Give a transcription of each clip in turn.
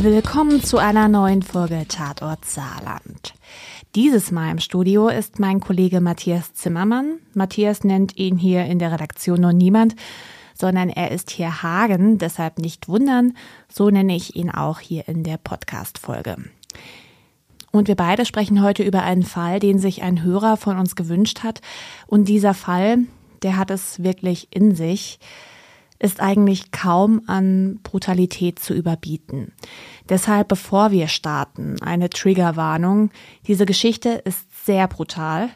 Willkommen zu einer neuen Folge Tatort Saarland. Dieses Mal im Studio ist mein Kollege Matthias Zimmermann. Matthias nennt ihn hier in der Redaktion nur niemand, sondern er ist hier Hagen, deshalb nicht wundern, so nenne ich ihn auch hier in der Podcast-Folge. Und wir beide sprechen heute über einen Fall, den sich ein Hörer von uns gewünscht hat. Und dieser Fall, der hat es wirklich in sich ist eigentlich kaum an Brutalität zu überbieten. Deshalb, bevor wir starten, eine Triggerwarnung. Diese Geschichte ist sehr brutal,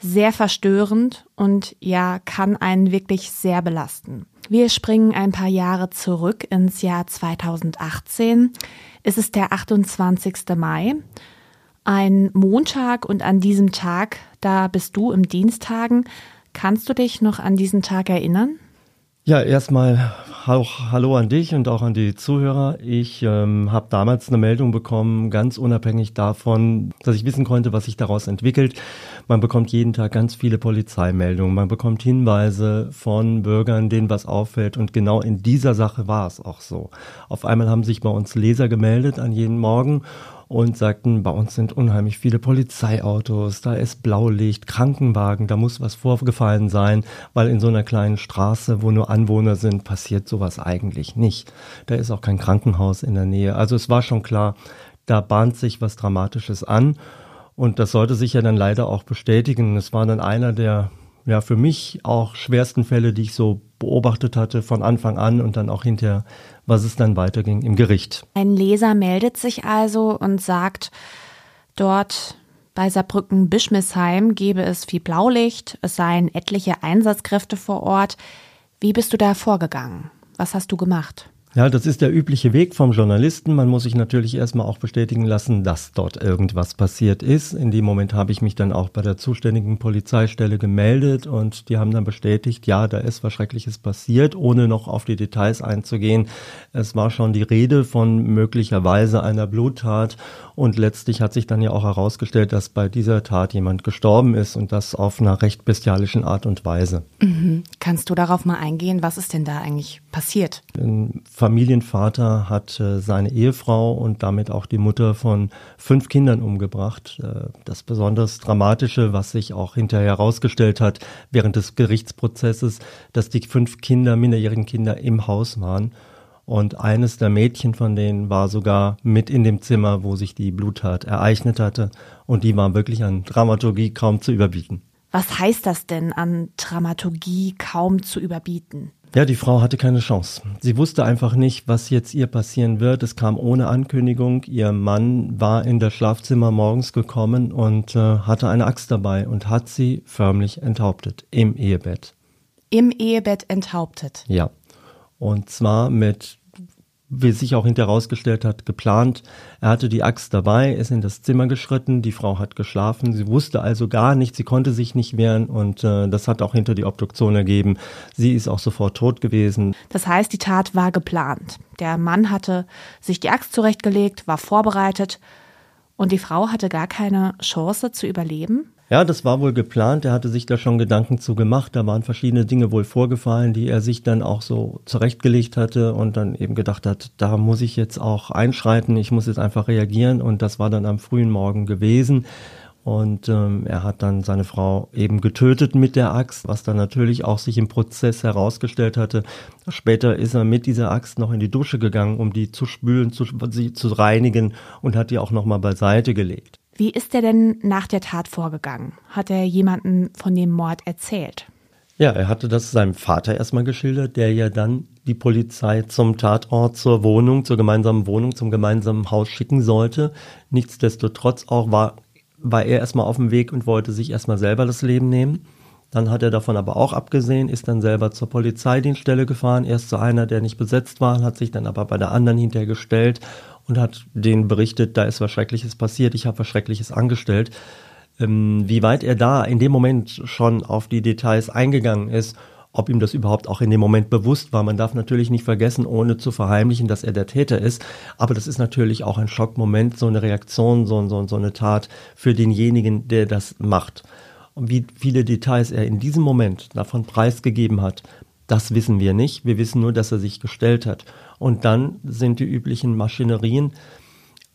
sehr verstörend und ja, kann einen wirklich sehr belasten. Wir springen ein paar Jahre zurück ins Jahr 2018. Es ist der 28. Mai, ein Montag und an diesem Tag, da bist du im Dienstagen. Kannst du dich noch an diesen Tag erinnern? Ja, erstmal auch Hallo an dich und auch an die Zuhörer. Ich ähm, habe damals eine Meldung bekommen, ganz unabhängig davon, dass ich wissen konnte, was sich daraus entwickelt. Man bekommt jeden Tag ganz viele Polizeimeldungen, man bekommt Hinweise von Bürgern, denen was auffällt und genau in dieser Sache war es auch so. Auf einmal haben sich bei uns Leser gemeldet an jeden Morgen und sagten, bei uns sind unheimlich viele Polizeiautos, da ist Blaulicht, Krankenwagen, da muss was vorgefallen sein, weil in so einer kleinen Straße, wo nur Anwohner sind, passiert sowas eigentlich nicht. Da ist auch kein Krankenhaus in der Nähe. Also es war schon klar, da bahnt sich was Dramatisches an. Und das sollte sich ja dann leider auch bestätigen. Es war dann einer der ja für mich auch schwersten Fälle, die ich so beobachtet hatte von Anfang an und dann auch hinterher, was es dann weiterging im Gericht. Ein Leser meldet sich also und sagt, dort bei Saarbrücken-Bischmisheim gebe es viel Blaulicht, es seien etliche Einsatzkräfte vor Ort. Wie bist du da vorgegangen? Was hast du gemacht? Ja, das ist der übliche Weg vom Journalisten. Man muss sich natürlich erstmal auch bestätigen lassen, dass dort irgendwas passiert ist. In dem Moment habe ich mich dann auch bei der zuständigen Polizeistelle gemeldet und die haben dann bestätigt, ja, da ist was Schreckliches passiert, ohne noch auf die Details einzugehen. Es war schon die Rede von möglicherweise einer Bluttat und letztlich hat sich dann ja auch herausgestellt, dass bei dieser Tat jemand gestorben ist und das auf einer recht bestialischen Art und Weise. Mhm. Kannst du darauf mal eingehen? Was ist denn da eigentlich passiert? In Familienvater hat äh, seine Ehefrau und damit auch die Mutter von fünf Kindern umgebracht. Äh, das besonders Dramatische, was sich auch hinterher herausgestellt hat während des Gerichtsprozesses, dass die fünf Kinder, minderjährigen Kinder im Haus waren. Und eines der Mädchen von denen war sogar mit in dem Zimmer, wo sich die Bluttat ereignet hatte. Und die war wirklich an Dramaturgie kaum zu überbieten. Was heißt das denn an Dramaturgie kaum zu überbieten? Ja, die Frau hatte keine Chance. Sie wusste einfach nicht, was jetzt ihr passieren wird. Es kam ohne Ankündigung. Ihr Mann war in das Schlafzimmer morgens gekommen und äh, hatte eine Axt dabei und hat sie förmlich enthauptet im Ehebett. Im Ehebett enthauptet? Ja. Und zwar mit wie sich auch hinterher herausgestellt hat, geplant. Er hatte die Axt dabei, ist in das Zimmer geschritten, die Frau hat geschlafen, sie wusste also gar nichts, sie konnte sich nicht wehren und äh, das hat auch hinter die Obduktion ergeben. Sie ist auch sofort tot gewesen. Das heißt, die Tat war geplant. Der Mann hatte sich die Axt zurechtgelegt, war vorbereitet und die Frau hatte gar keine Chance zu überleben? Ja, das war wohl geplant. Er hatte sich da schon Gedanken zu gemacht. Da waren verschiedene Dinge wohl vorgefallen, die er sich dann auch so zurechtgelegt hatte und dann eben gedacht hat, da muss ich jetzt auch einschreiten. Ich muss jetzt einfach reagieren. Und das war dann am frühen Morgen gewesen. Und ähm, er hat dann seine Frau eben getötet mit der Axt, was dann natürlich auch sich im Prozess herausgestellt hatte. Später ist er mit dieser Axt noch in die Dusche gegangen, um die zu spülen, zu, sie zu reinigen und hat die auch nochmal beiseite gelegt. Wie ist er denn nach der Tat vorgegangen? Hat er jemanden von dem Mord erzählt? Ja, er hatte das seinem Vater erstmal geschildert, der ja dann die Polizei zum Tatort, zur Wohnung, zur gemeinsamen Wohnung, zum gemeinsamen Haus schicken sollte. Nichtsdestotrotz auch war, war er erstmal auf dem Weg und wollte sich erstmal selber das Leben nehmen. Dann hat er davon aber auch abgesehen, ist dann selber zur Polizeidienststelle gefahren, erst zu einer, der nicht besetzt war, hat sich dann aber bei der anderen hintergestellt und hat denen berichtet, da ist was Schreckliches passiert, ich habe was Schreckliches angestellt. Ähm, wie weit er da in dem Moment schon auf die Details eingegangen ist, ob ihm das überhaupt auch in dem Moment bewusst war. Man darf natürlich nicht vergessen, ohne zu verheimlichen, dass er der Täter ist. Aber das ist natürlich auch ein Schockmoment, so eine Reaktion, so, so, so eine Tat für denjenigen, der das macht. Und wie viele Details er in diesem Moment davon preisgegeben hat, Das wissen wir nicht. Wir wissen nur, dass er sich gestellt hat. Und dann sind die üblichen Maschinerien.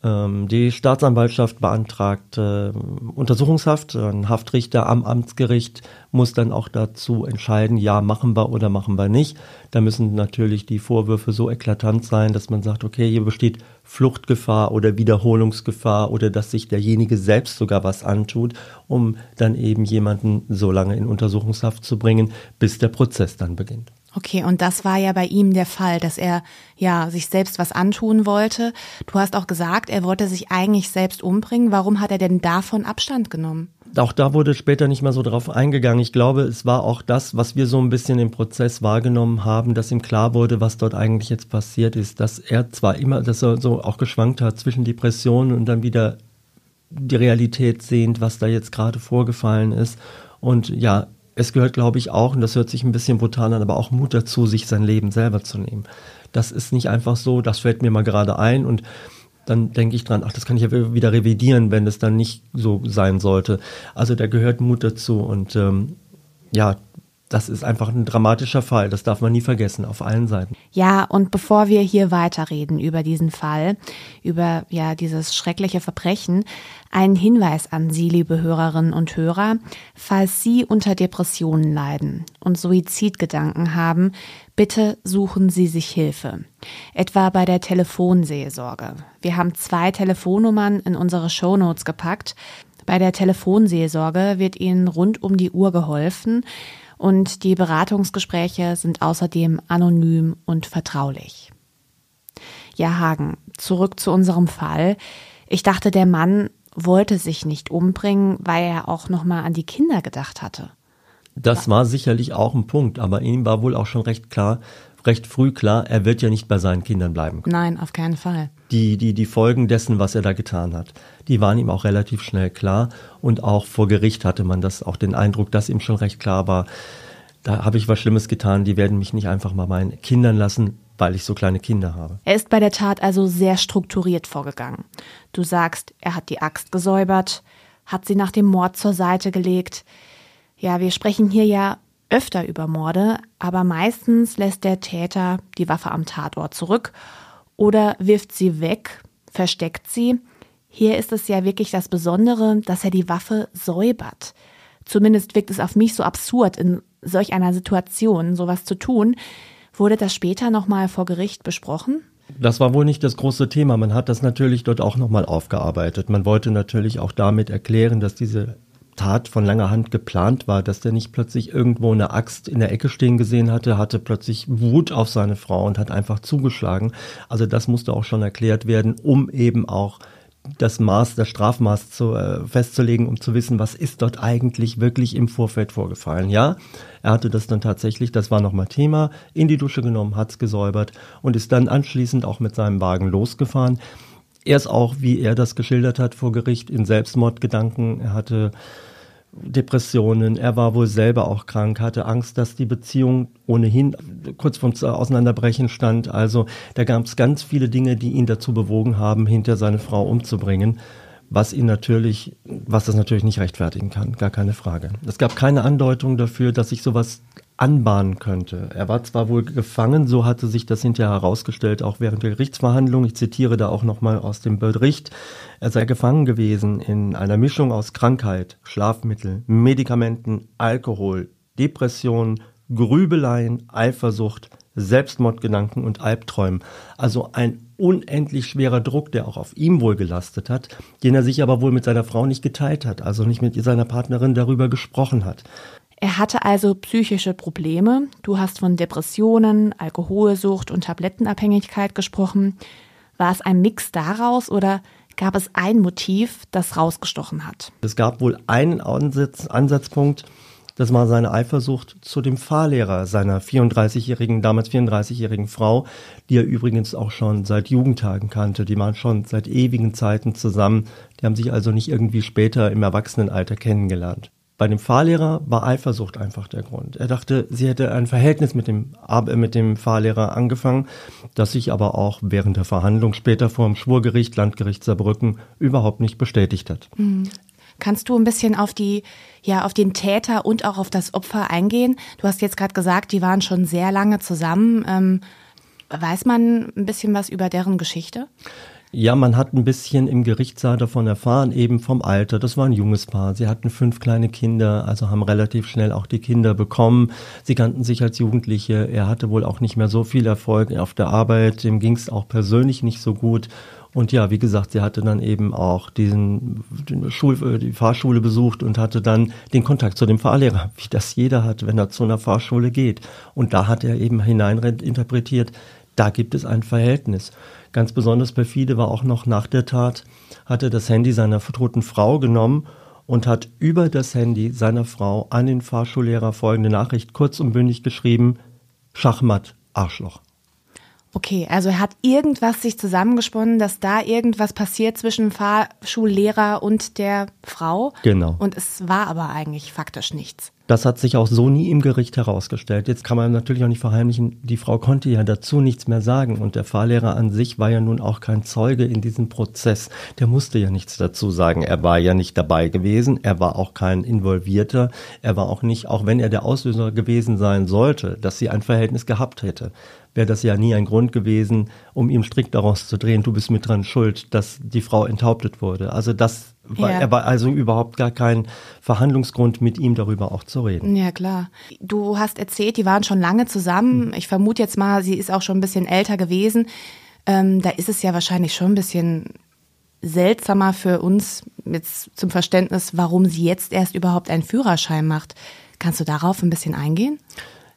Ähm, die Staatsanwaltschaft beantragt äh, Untersuchungshaft. Ein Haftrichter am Amtsgericht muss dann auch dazu entscheiden, ja, machen wir oder machen wir nicht. Da müssen natürlich die Vorwürfe so eklatant sein, dass man sagt, okay, hier besteht Fluchtgefahr oder Wiederholungsgefahr oder dass sich derjenige selbst sogar was antut, um dann eben jemanden so lange in Untersuchungshaft zu bringen, bis der Prozess dann beginnt. Okay, und das war ja bei ihm der Fall, dass er ja sich selbst was antun wollte. Du hast auch gesagt, er wollte sich eigentlich selbst umbringen. Warum hat er denn davon Abstand genommen? Auch da wurde später nicht mehr so drauf eingegangen. Ich glaube, es war auch das, was wir so ein bisschen im Prozess wahrgenommen haben, dass ihm klar wurde, was dort eigentlich jetzt passiert ist, dass er zwar immer, dass er so auch geschwankt hat zwischen Depressionen und dann wieder die Realität sehend, was da jetzt gerade vorgefallen ist. Und ja, es gehört, glaube ich, auch, und das hört sich ein bisschen brutal an, aber auch Mut dazu, sich sein Leben selber zu nehmen. Das ist nicht einfach so, das fällt mir mal gerade ein und dann denke ich dran, ach, das kann ich ja wieder revidieren, wenn es dann nicht so sein sollte. Also da gehört Mut dazu und ähm, ja, das ist einfach ein dramatischer Fall. Das darf man nie vergessen, auf allen Seiten. Ja, und bevor wir hier weiterreden über diesen Fall, über ja dieses schreckliche Verbrechen, ein Hinweis an Sie, liebe Hörerinnen und Hörer, falls Sie unter Depressionen leiden und Suizidgedanken haben, bitte suchen Sie sich Hilfe. Etwa bei der Telefonseelsorge. Wir haben zwei Telefonnummern in unsere Shownotes gepackt. Bei der Telefonseelsorge wird Ihnen rund um die Uhr geholfen und die Beratungsgespräche sind außerdem anonym und vertraulich. Ja, Hagen, zurück zu unserem Fall. Ich dachte, der Mann wollte sich nicht umbringen, weil er auch noch mal an die Kinder gedacht hatte. Das war sicherlich auch ein Punkt, aber ihm war wohl auch schon recht klar, recht früh klar, er wird ja nicht bei seinen Kindern bleiben. Nein, auf keinen Fall. Die, die, die Folgen dessen, was er da getan hat, die waren ihm auch relativ schnell klar. Und auch vor Gericht hatte man das, auch den Eindruck, dass ihm schon recht klar war, da habe ich was Schlimmes getan, die werden mich nicht einfach mal meinen Kindern lassen, weil ich so kleine Kinder habe. Er ist bei der Tat also sehr strukturiert vorgegangen. Du sagst, er hat die Axt gesäubert, hat sie nach dem Mord zur Seite gelegt. Ja, wir sprechen hier ja öfter über Morde, aber meistens lässt der Täter die Waffe am Tatort zurück oder wirft sie weg, versteckt sie. Hier ist es ja wirklich das Besondere, dass er die Waffe säubert. Zumindest wirkt es auf mich so absurd, in solch einer Situation sowas zu tun. Wurde das später nochmal vor Gericht besprochen? Das war wohl nicht das große Thema. Man hat das natürlich dort auch nochmal aufgearbeitet. Man wollte natürlich auch damit erklären, dass diese Tat von langer Hand geplant war, dass der nicht plötzlich irgendwo eine Axt in der Ecke stehen gesehen hatte, hatte plötzlich Wut auf seine Frau und hat einfach zugeschlagen. Also das musste auch schon erklärt werden, um eben auch das Maß, das Strafmaß zu, äh, festzulegen, um zu wissen, was ist dort eigentlich wirklich im Vorfeld vorgefallen. Ja, er hatte das dann tatsächlich, das war nochmal Thema, in die Dusche genommen, hat's gesäubert und ist dann anschließend auch mit seinem Wagen losgefahren. Er ist auch, wie er das geschildert hat vor Gericht, in Selbstmordgedanken. Er hatte Depressionen, er war wohl selber auch krank, hatte Angst, dass die Beziehung ohnehin kurz vorm Auseinanderbrechen stand. Also da gab es ganz viele Dinge, die ihn dazu bewogen haben, hinter seine Frau umzubringen, was ihn natürlich, was das natürlich nicht rechtfertigen kann, gar keine Frage. Es gab keine Andeutung dafür, dass sich sowas anbahnen könnte. Er war zwar wohl gefangen, so hatte sich das hinterher herausgestellt, auch während der Gerichtsverhandlung. Ich zitiere da auch nochmal aus dem Bericht. Er sei gefangen gewesen in einer Mischung aus Krankheit, Schlafmittel, Medikamenten, Alkohol, Depression, Grübeleien, Eifersucht, Selbstmordgedanken und Albträumen. Also ein unendlich schwerer Druck, der auch auf ihm wohl gelastet hat, den er sich aber wohl mit seiner Frau nicht geteilt hat, also nicht mit seiner Partnerin darüber gesprochen hat. Er hatte also psychische Probleme. Du hast von Depressionen, Alkoholsucht und Tablettenabhängigkeit gesprochen. War es ein Mix daraus oder gab es ein Motiv, das rausgestochen hat? Es gab wohl einen Ansatz, Ansatzpunkt, das war seine Eifersucht zu dem Fahrlehrer seiner 34-jährigen, damals 34-jährigen Frau, die er übrigens auch schon seit Jugendtagen kannte. Die waren schon seit ewigen Zeiten zusammen. Die haben sich also nicht irgendwie später im Erwachsenenalter kennengelernt. Bei dem Fahrlehrer war Eifersucht einfach der Grund. Er dachte, sie hätte ein Verhältnis mit dem, mit dem Fahrlehrer angefangen, das sich aber auch während der Verhandlung später vor dem Schwurgericht, Landgericht Saarbrücken überhaupt nicht bestätigt hat. Mhm. Kannst du ein bisschen auf die, ja, auf den Täter und auch auf das Opfer eingehen? Du hast jetzt gerade gesagt, die waren schon sehr lange zusammen. Ähm, weiß man ein bisschen was über deren Geschichte? Ja, man hat ein bisschen im Gerichtssaal davon erfahren, eben vom Alter. Das war ein junges Paar. Sie hatten fünf kleine Kinder, also haben relativ schnell auch die Kinder bekommen. Sie kannten sich als Jugendliche. Er hatte wohl auch nicht mehr so viel Erfolg auf der Arbeit. Dem ging es auch persönlich nicht so gut. Und ja, wie gesagt, sie hatte dann eben auch diesen Schul, die Fahrschule besucht und hatte dann den Kontakt zu dem Fahrlehrer, wie das jeder hat, wenn er zu einer Fahrschule geht. Und da hat er eben hineininterpretiert, da gibt es ein Verhältnis. Ganz besonders perfide war auch noch nach der Tat, hat er das Handy seiner toten Frau genommen und hat über das Handy seiner Frau an den Fahrschullehrer folgende Nachricht kurz und bündig geschrieben, Schachmatt, Arschloch. Okay, also er hat irgendwas sich zusammengesponnen, dass da irgendwas passiert zwischen Fahrschullehrer und der Frau. Genau. Und es war aber eigentlich faktisch nichts. Das hat sich auch so nie im Gericht herausgestellt. Jetzt kann man natürlich auch nicht verheimlichen, die Frau konnte ja dazu nichts mehr sagen und der Fahrlehrer an sich war ja nun auch kein Zeuge in diesem Prozess. Der musste ja nichts dazu sagen. Er war ja nicht dabei gewesen, er war auch kein Involvierter, er war auch nicht, auch wenn er der Auslöser gewesen sein sollte, dass sie ein Verhältnis gehabt hätte wäre das ja nie ein Grund gewesen, um ihm strikt daraus zu drehen, du bist mit dran schuld, dass die Frau enthauptet wurde. Also das war, ja. er war also überhaupt gar kein Verhandlungsgrund, mit ihm darüber auch zu reden. Ja, klar. Du hast erzählt, die waren schon lange zusammen. Hm. Ich vermute jetzt mal, sie ist auch schon ein bisschen älter gewesen. Ähm, da ist es ja wahrscheinlich schon ein bisschen seltsamer für uns jetzt zum Verständnis, warum sie jetzt erst überhaupt einen Führerschein macht. Kannst du darauf ein bisschen eingehen?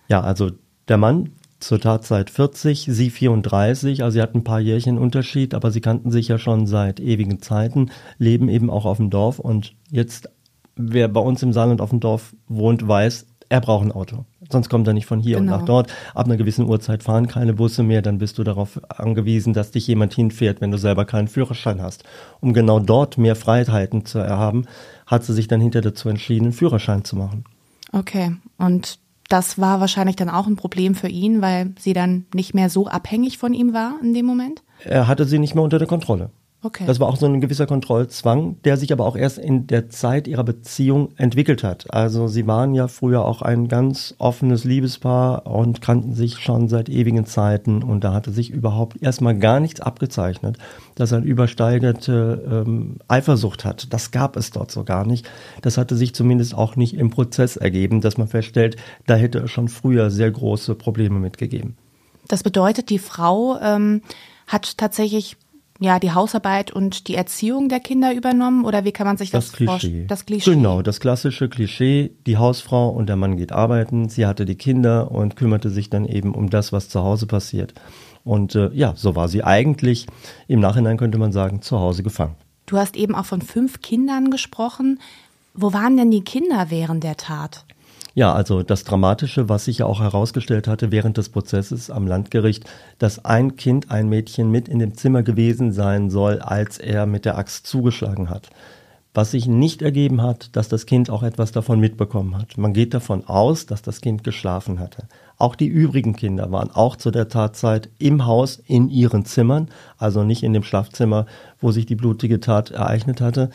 Ja, also der Mann zur Tatzeit 40, sie 34, also sie hatten ein paar Jährchen Unterschied, aber sie kannten sich ja schon seit ewigen Zeiten, leben eben auch auf dem Dorf und jetzt, wer bei uns im Saarland auf dem Dorf wohnt, weiß, er braucht ein Auto. Sonst kommt er nicht von hier genau. und nach dort. Ab einer gewissen Uhrzeit fahren keine Busse mehr, dann bist du darauf angewiesen, dass dich jemand hinfährt, wenn du selber keinen Führerschein hast. Um genau dort mehr Freiheiten zu erhaben, hat sie sich dann hinter dazu entschieden, einen Führerschein zu machen. Okay, und das war wahrscheinlich dann auch ein Problem für ihn, weil sie dann nicht mehr so abhängig von ihm war in dem Moment? Er hatte sie nicht mehr unter der Kontrolle. Okay. Das war auch so ein gewisser Kontrollzwang, der sich aber auch erst in der Zeit ihrer Beziehung entwickelt hat. Also sie waren ja früher auch ein ganz offenes Liebespaar und kannten sich schon seit ewigen Zeiten und da hatte sich überhaupt erstmal gar nichts abgezeichnet, dass er übersteigerte ähm, Eifersucht hat. Das gab es dort so gar nicht. Das hatte sich zumindest auch nicht im Prozess ergeben, dass man feststellt, da hätte es schon früher sehr große Probleme mitgegeben. Das bedeutet, die Frau ähm, hat tatsächlich ja, die Hausarbeit und die Erziehung der Kinder übernommen oder wie kann man sich das, das vorstellen? Das Klischee. Genau, das klassische Klischee, die Hausfrau und der Mann geht arbeiten, sie hatte die Kinder und kümmerte sich dann eben um das, was zu Hause passiert. Und äh, ja, so war sie eigentlich, im Nachhinein könnte man sagen, zu Hause gefangen. Du hast eben auch von fünf Kindern gesprochen. Wo waren denn die Kinder während der Tat? Ja, also das Dramatische, was sich ja auch herausgestellt hatte während des Prozesses am Landgericht, dass ein Kind, ein Mädchen mit in dem Zimmer gewesen sein soll, als er mit der Axt zugeschlagen hat. Was sich nicht ergeben hat, dass das Kind auch etwas davon mitbekommen hat. Man geht davon aus, dass das Kind geschlafen hatte. Auch die übrigen Kinder waren auch zu der Tatzeit im Haus in ihren Zimmern, also nicht in dem Schlafzimmer, wo sich die blutige Tat ereignet hatte.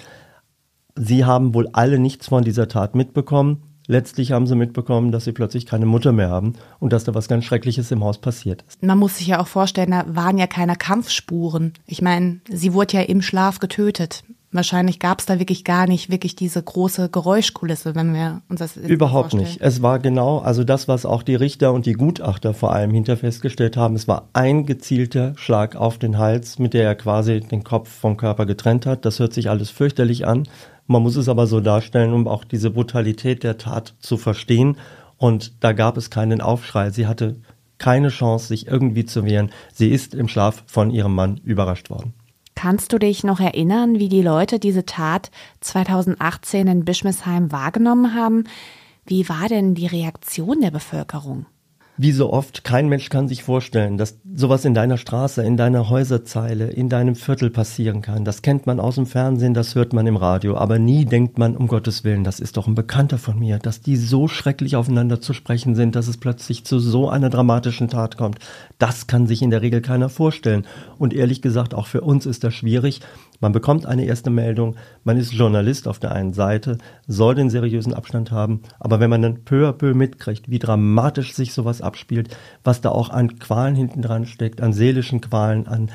Sie haben wohl alle nichts von dieser Tat mitbekommen letztlich haben sie mitbekommen, dass sie plötzlich keine Mutter mehr haben und dass da was ganz Schreckliches im Haus passiert ist. Man muss sich ja auch vorstellen, da waren ja keine Kampfspuren. Ich meine, sie wurde ja im Schlaf getötet. Wahrscheinlich gab es da wirklich gar nicht wirklich diese große Geräuschkulisse, wenn wir uns das überhaupt vorstellen. nicht. Es war genau, also das, was auch die Richter und die Gutachter vor allem hinter festgestellt haben. Es war ein gezielter Schlag auf den Hals, mit der er quasi den Kopf vom Körper getrennt hat. Das hört sich alles fürchterlich an. Man muss es aber so darstellen, um auch diese Brutalität der Tat zu verstehen. Und da gab es keinen Aufschrei. Sie hatte keine Chance, sich irgendwie zu wehren. Sie ist im Schlaf von ihrem Mann überrascht worden. Kannst du dich noch erinnern, wie die Leute diese Tat 2018 in Bischmesheim wahrgenommen haben? Wie war denn die Reaktion der Bevölkerung? Wie so oft, kein Mensch kann sich vorstellen, dass sowas in deiner Straße, in deiner Häuserzeile, in deinem Viertel passieren kann. Das kennt man aus dem Fernsehen, das hört man im Radio, aber nie denkt man, um Gottes Willen, das ist doch ein Bekannter von mir, dass die so schrecklich aufeinander zu sprechen sind, dass es plötzlich zu so einer dramatischen Tat kommt. Das kann sich in der Regel keiner vorstellen. Und ehrlich gesagt, auch für uns ist das schwierig, Man bekommt eine erste Meldung, man ist Journalist auf der einen Seite, soll den seriösen Abstand haben, aber wenn man dann peu à peu mitkriegt, wie dramatisch sich sowas abspielt, was da auch an Qualen hinten dran steckt, an seelischen Qualen, an,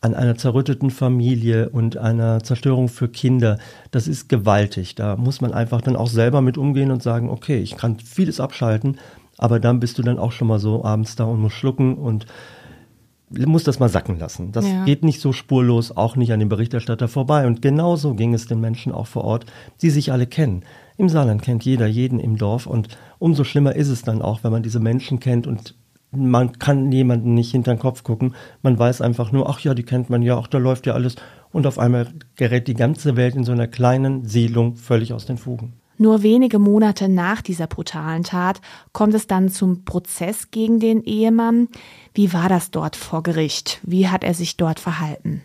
an einer zerrütteten Familie und einer Zerstörung für Kinder, das ist gewaltig. Da muss man einfach dann auch selber mit umgehen und sagen, okay, ich kann vieles abschalten, aber dann bist du dann auch schon mal so abends da und musst schlucken und muss das mal sacken lassen. Das ja. geht nicht so spurlos, auch nicht an dem Berichterstatter vorbei. Und genauso ging es den Menschen auch vor Ort, die sich alle kennen. Im Saarland kennt jeder jeden im Dorf und umso schlimmer ist es dann auch, wenn man diese Menschen kennt und man kann jemanden nicht hinter den Kopf gucken. Man weiß einfach nur, ach ja, die kennt man ja, ach, da läuft ja alles. Und auf einmal gerät die ganze Welt in so einer kleinen Siedlung völlig aus den Fugen. Nur wenige Monate nach dieser brutalen Tat kommt es dann zum Prozess gegen den Ehemann. Wie war das dort vor Gericht? Wie hat er sich dort verhalten?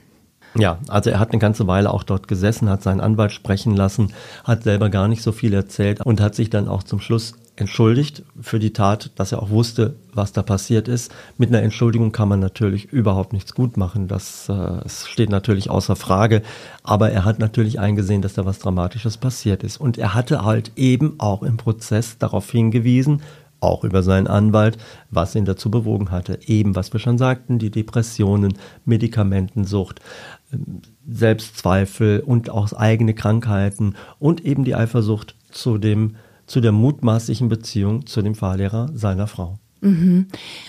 Ja, also er hat eine ganze Weile auch dort gesessen, hat seinen Anwalt sprechen lassen, hat selber gar nicht so viel erzählt und hat sich dann auch zum Schluss entschuldigt für die Tat, dass er auch wusste, was da passiert ist. Mit einer Entschuldigung kann man natürlich überhaupt nichts gut machen. Das äh, steht natürlich außer Frage. Aber er hat natürlich eingesehen, dass da was Dramatisches passiert ist. Und er hatte halt eben auch im Prozess darauf hingewiesen, auch über seinen Anwalt, was ihn dazu bewogen hatte. Eben, was wir schon sagten, die Depressionen, Medikamentensucht, ähm, Selbstzweifel und auch eigene Krankheiten und eben die Eifersucht zu dem zu der mutmaßlichen Beziehung zu dem Fahrlehrer seiner Frau. Mhm.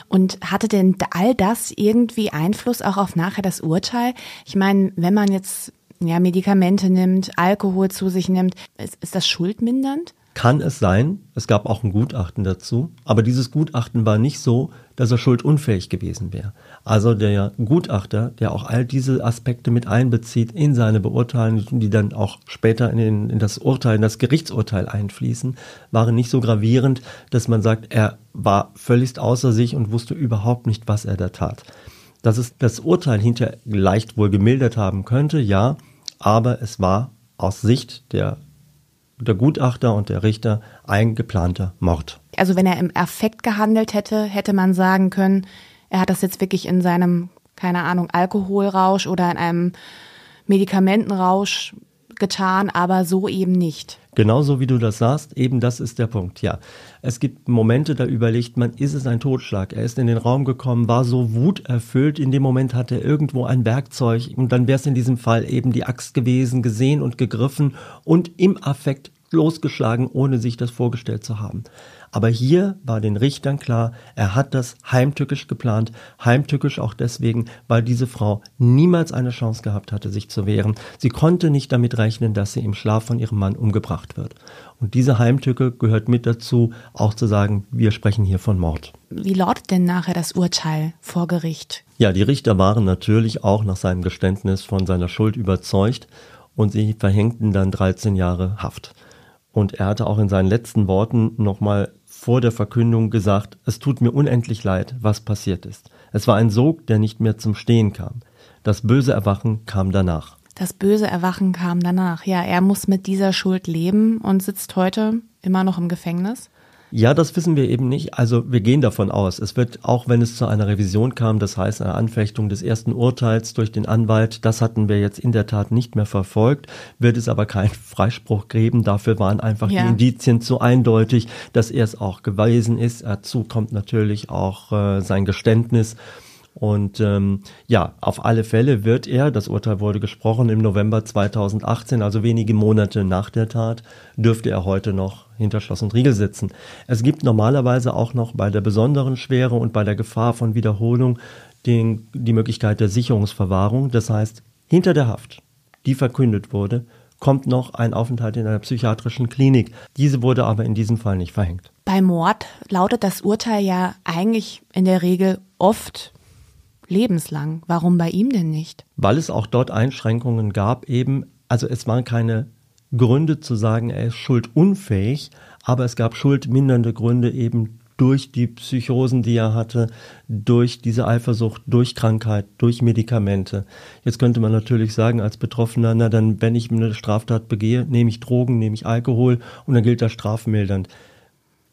Und hatte denn all das irgendwie Einfluss auch auf nachher das Urteil? Ich meine, wenn man jetzt ja, Medikamente nimmt, Alkohol zu sich nimmt, ist, ist das schuldmindernd? Kann es sein, es gab auch ein Gutachten dazu, aber dieses Gutachten war nicht so, dass er schuldunfähig gewesen wäre. Also der Gutachter, der auch all diese Aspekte mit einbezieht in seine Beurteilung, die dann auch später in, den, in das Urteil, in das Gerichtsurteil einfließen, waren nicht so gravierend, dass man sagt, er war völligst außer sich und wusste überhaupt nicht, was er da tat. Dass es das Urteil hinterher leicht wohl gemildert haben könnte, ja, aber es war aus Sicht der der Gutachter und der Richter ein geplanter Mord. Also wenn er im Affekt gehandelt hätte, hätte man sagen können, er hat das jetzt wirklich in seinem, keine Ahnung, Alkoholrausch oder in einem Medikamentenrausch getan, aber so eben nicht. Genauso wie du das sagst, eben das ist der Punkt, ja. Es gibt Momente, da überlegt man, ist es ein Totschlag? Er ist in den Raum gekommen, war so wuterfüllt, in dem Moment hat er irgendwo ein Werkzeug und dann wäre es in diesem Fall eben die Axt gewesen, gesehen und gegriffen und im Affekt losgeschlagen, ohne sich das vorgestellt zu haben. Aber hier war den Richtern klar, er hat das heimtückisch geplant, heimtückisch auch deswegen, weil diese Frau niemals eine Chance gehabt hatte, sich zu wehren. Sie konnte nicht damit rechnen, dass sie im Schlaf von ihrem Mann umgebracht wird. Und diese Heimtücke gehört mit dazu, auch zu sagen, wir sprechen hier von Mord. Wie lautet denn nachher das Urteil vor Gericht? Ja, die Richter waren natürlich auch nach seinem Geständnis von seiner Schuld überzeugt und sie verhängten dann 13 Jahre Haft. Und er hatte auch in seinen letzten Worten nochmal vor der Verkündung gesagt, es tut mir unendlich leid, was passiert ist. Es war ein Sog, der nicht mehr zum Stehen kam. Das böse Erwachen kam danach. Das böse Erwachen kam danach. Ja, er muss mit dieser Schuld leben und sitzt heute immer noch im Gefängnis. Ja, das wissen wir eben nicht. Also wir gehen davon aus. Es wird, auch wenn es zu einer Revision kam, das heißt eine Anfechtung des ersten Urteils durch den Anwalt, das hatten wir jetzt in der Tat nicht mehr verfolgt, wird es aber keinen Freispruch geben. Dafür waren einfach ja. die Indizien zu eindeutig, dass er es auch gewesen ist. Dazu kommt natürlich auch äh, sein Geständnis. Und ähm, ja, auf alle Fälle wird er, das Urteil wurde gesprochen im November 2018, also wenige Monate nach der Tat, dürfte er heute noch hinter Schloss und Riegel sitzen. Es gibt normalerweise auch noch bei der besonderen Schwere und bei der Gefahr von Wiederholung den, die Möglichkeit der Sicherungsverwahrung. Das heißt, hinter der Haft, die verkündet wurde, kommt noch ein Aufenthalt in einer psychiatrischen Klinik. Diese wurde aber in diesem Fall nicht verhängt. Bei Mord lautet das Urteil ja eigentlich in der Regel oft lebenslang. Warum bei ihm denn nicht? Weil es auch dort Einschränkungen gab, eben, also es waren keine Gründe zu sagen, er ist schuldunfähig, aber es gab schuldmindernde Gründe eben durch die Psychosen, die er hatte, durch diese Eifersucht, durch Krankheit, durch Medikamente. Jetzt könnte man natürlich sagen als Betroffener, na dann, wenn ich eine Straftat begehe, nehme ich Drogen, nehme ich Alkohol und dann gilt das strafmildernd.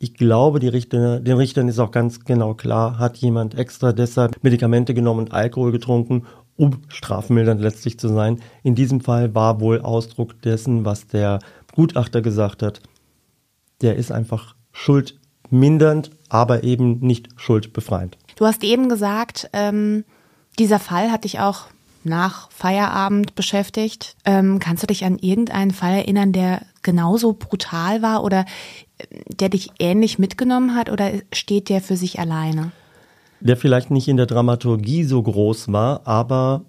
Ich glaube, die Richter, den Richtern ist auch ganz genau klar, hat jemand extra deshalb Medikamente genommen und Alkohol getrunken, um strafmildernd letztlich zu sein. In diesem Fall war wohl Ausdruck dessen, was der Gutachter gesagt hat. Der ist einfach schuldmindernd, aber eben nicht schuldbefreiend. Du hast eben gesagt, ähm, dieser Fall hat dich auch nach Feierabend beschäftigt. Ähm, kannst du dich an irgendeinen Fall erinnern, der genauso brutal war oder äh, der dich ähnlich mitgenommen hat oder steht der für sich alleine? Der vielleicht nicht in der Dramaturgie so groß war, aber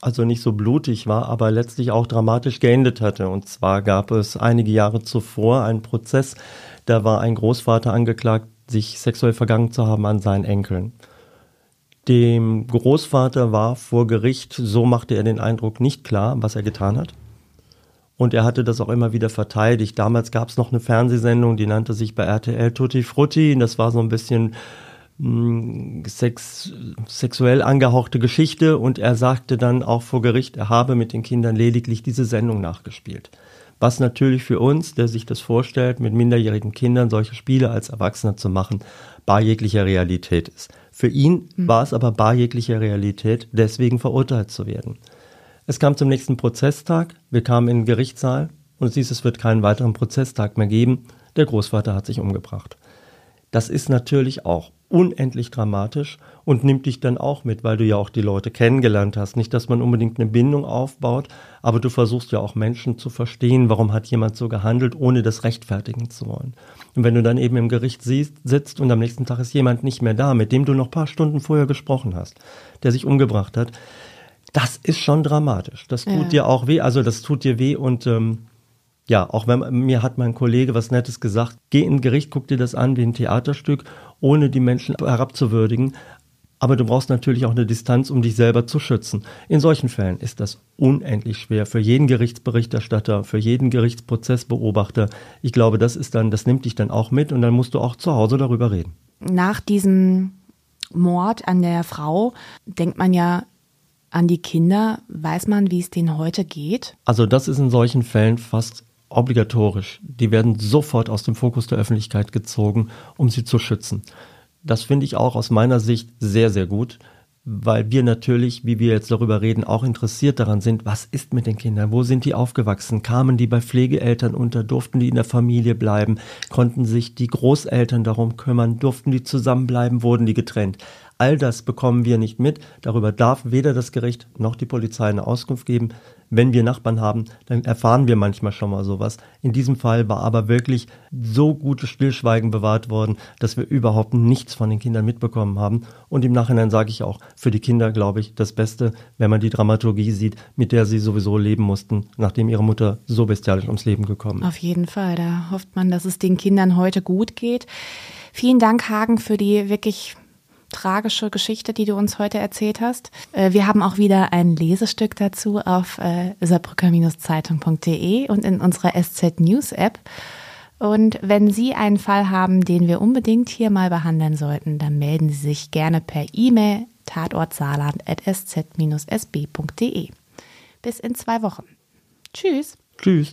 also nicht so blutig war, aber letztlich auch dramatisch geendet hatte. Und zwar gab es einige Jahre zuvor einen Prozess, da war ein Großvater angeklagt, sich sexuell vergangen zu haben an seinen Enkeln. Dem Großvater war vor Gericht, so machte er den Eindruck, nicht klar, was er getan hat. Und er hatte das auch immer wieder verteidigt. Damals gab es noch eine Fernsehsendung, die nannte sich bei RTL Tutti Frutti. Das war so ein bisschen hm, sex, sexuell angehauchte Geschichte. Und er sagte dann auch vor Gericht, er habe mit den Kindern lediglich diese Sendung nachgespielt. Was natürlich für uns, der sich das vorstellt, mit minderjährigen Kindern solche Spiele als Erwachsener zu machen, bar jeglicher Realität ist. Für ihn mhm. war es aber bar jeglicher Realität, deswegen verurteilt zu werden. Es kam zum nächsten Prozesstag, wir kamen in den Gerichtssaal und es hieß, es wird keinen weiteren Prozesstag mehr geben. Der Großvater hat sich umgebracht. Das ist natürlich auch unendlich dramatisch und nimmt dich dann auch mit, weil du ja auch die Leute kennengelernt hast. Nicht, dass man unbedingt eine Bindung aufbaut, aber du versuchst ja auch Menschen zu verstehen, warum hat jemand so gehandelt, ohne das rechtfertigen zu wollen. Und wenn du dann eben im Gericht siehst, sitzt und am nächsten Tag ist jemand nicht mehr da, mit dem du noch paar Stunden vorher gesprochen hast, der sich umgebracht hat, das ist schon dramatisch. Das tut ja. dir auch weh, also das tut dir weh und ähm, ja, auch wenn mir hat mein Kollege was Nettes gesagt, geh in Gericht, guck dir das an wie ein Theaterstück, ohne die Menschen herabzuwürdigen. Aber du brauchst natürlich auch eine Distanz, um dich selber zu schützen. In solchen Fällen ist das unendlich schwer für jeden Gerichtsberichterstatter, für jeden Gerichtsprozessbeobachter. Ich glaube, das ist dann, das nimmt dich dann auch mit und dann musst du auch zu Hause darüber reden. Nach diesem Mord an der Frau denkt man ja an die Kinder. Weiß man, wie es denen heute geht? Also das ist in solchen Fällen fast obligatorisch. Die werden sofort aus dem Fokus der Öffentlichkeit gezogen, um sie zu schützen. Das finde ich auch aus meiner Sicht sehr, sehr gut, weil wir natürlich, wie wir jetzt darüber reden, auch interessiert daran sind, was ist mit den Kindern, wo sind die aufgewachsen, kamen die bei Pflegeeltern unter, durften die in der Familie bleiben, konnten sich die Großeltern darum kümmern, durften die zusammenbleiben, wurden die getrennt. All das bekommen wir nicht mit. Darüber darf weder das Gericht noch die Polizei eine Auskunft geben. Wenn wir Nachbarn haben, dann erfahren wir manchmal schon mal sowas. In diesem Fall war aber wirklich so gutes Stillschweigen bewahrt worden, dass wir überhaupt nichts von den Kindern mitbekommen haben. Und im Nachhinein sage ich auch, für die Kinder glaube ich das Beste, wenn man die Dramaturgie sieht, mit der sie sowieso leben mussten, nachdem ihre Mutter so bestialisch ums Leben gekommen ist. Auf jeden Fall. Da hofft man, dass es den Kindern heute gut geht. Vielen Dank, Hagen, für die wirklich tragische Geschichte, die du uns heute erzählt hast. Äh, wir haben auch wieder ein Lesestück dazu auf äh, saarbrücker-zeitung.de und in unserer SZ News App. Und wenn Sie einen Fall haben, den wir unbedingt hier mal behandeln sollten, dann melden Sie sich gerne per E-Mail tatortsaarland.sz-sb.de. Bis in zwei Wochen. Tschüss. Tschüss.